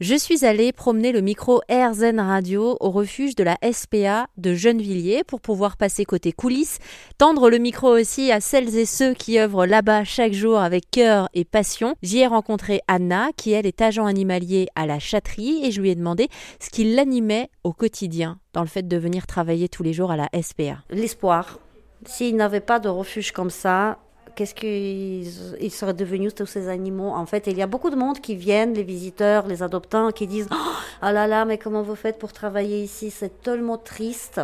je suis allée promener le micro AirZen Radio au refuge de la SPA de Gennevilliers pour pouvoir passer côté coulisses, tendre le micro aussi à celles et ceux qui œuvrent là-bas chaque jour avec cœur et passion. J'y ai rencontré Anna, qui elle est agent animalier à la chatterie, et je lui ai demandé ce qui l'animait au quotidien dans le fait de venir travailler tous les jours à la SPA. L'espoir. S'il n'avait pas de refuge comme ça, qu'est-ce qu'ils seraient devenus tous ces animaux En fait, il y a beaucoup de monde qui viennent, les visiteurs, les adoptants, qui disent oh, ah là là, mais comment vous faites pour travailler ici? C'est tellement triste.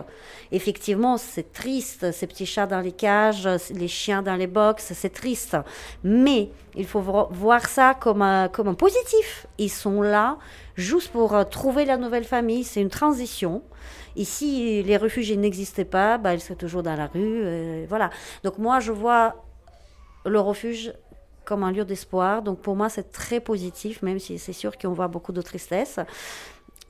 Effectivement, c'est triste. Ces petits chats dans les cages, les chiens dans les box, c'est triste. Mais il faut voir ça comme un, comme un positif. Ils sont là juste pour euh, trouver la nouvelle famille. C'est une transition. Ici, les réfugiés n'existaient pas, bah, ils sont toujours dans la rue. Euh, voilà. Donc moi, je vois le refuge comme un lieu d'espoir. Donc pour moi, c'est très positif, même si c'est sûr qu'on voit beaucoup de tristesse.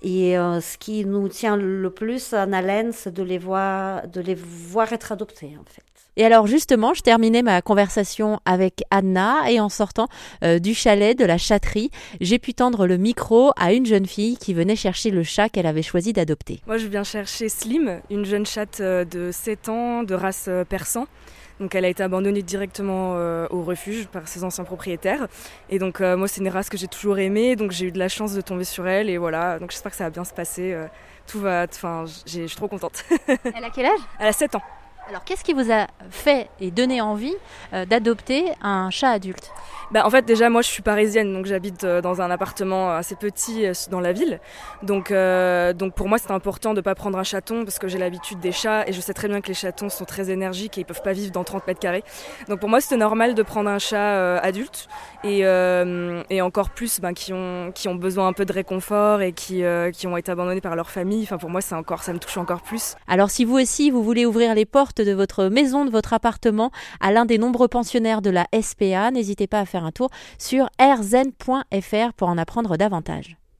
Et euh, ce qui nous tient le plus en haleine, c'est de les voir, de les voir être adoptés, en fait. Et alors justement, je terminais ma conversation avec Anna et en sortant euh, du chalet de la chatterie, j'ai pu tendre le micro à une jeune fille qui venait chercher le chat qu'elle avait choisi d'adopter. Moi, je viens chercher Slim, une jeune chatte euh, de 7 ans de race persan. Donc elle a été abandonnée directement euh, au refuge par ses anciens propriétaires. Et donc euh, moi c'est une race que j'ai toujours aimée, donc j'ai eu de la chance de tomber sur elle et voilà. Donc j'espère que ça va bien se passer. Euh, tout va, enfin je suis trop contente. elle a quel âge? Elle a 7 ans. Alors qu'est-ce qui vous a fait et donné envie d'adopter un chat adulte? Bah, en fait, déjà, moi, je suis parisienne, donc j'habite euh, dans un appartement assez petit euh, dans la ville. Donc, euh, pour moi, c'est important de ne pas prendre un chaton parce que j'ai l'habitude des chats et je sais très bien que les chatons sont très énergiques et ils peuvent pas vivre dans 30 mètres carrés. Donc pour moi, c'était normal de prendre un chat adulte et, encore plus ben, qui, ont, besoin un peu de réconfort et qui, qui ont été abandonnés par leur famille. Enfin, pour moi, encore, ça me touche encore plus. Alors, si vous aussi, vous voulez ouvrir les portes de votre maison, de votre appartement à l'un des nombreux pensionnaires de la SPA, n'hésitez pas à un tour sur rzen.fr pour en apprendre davantage.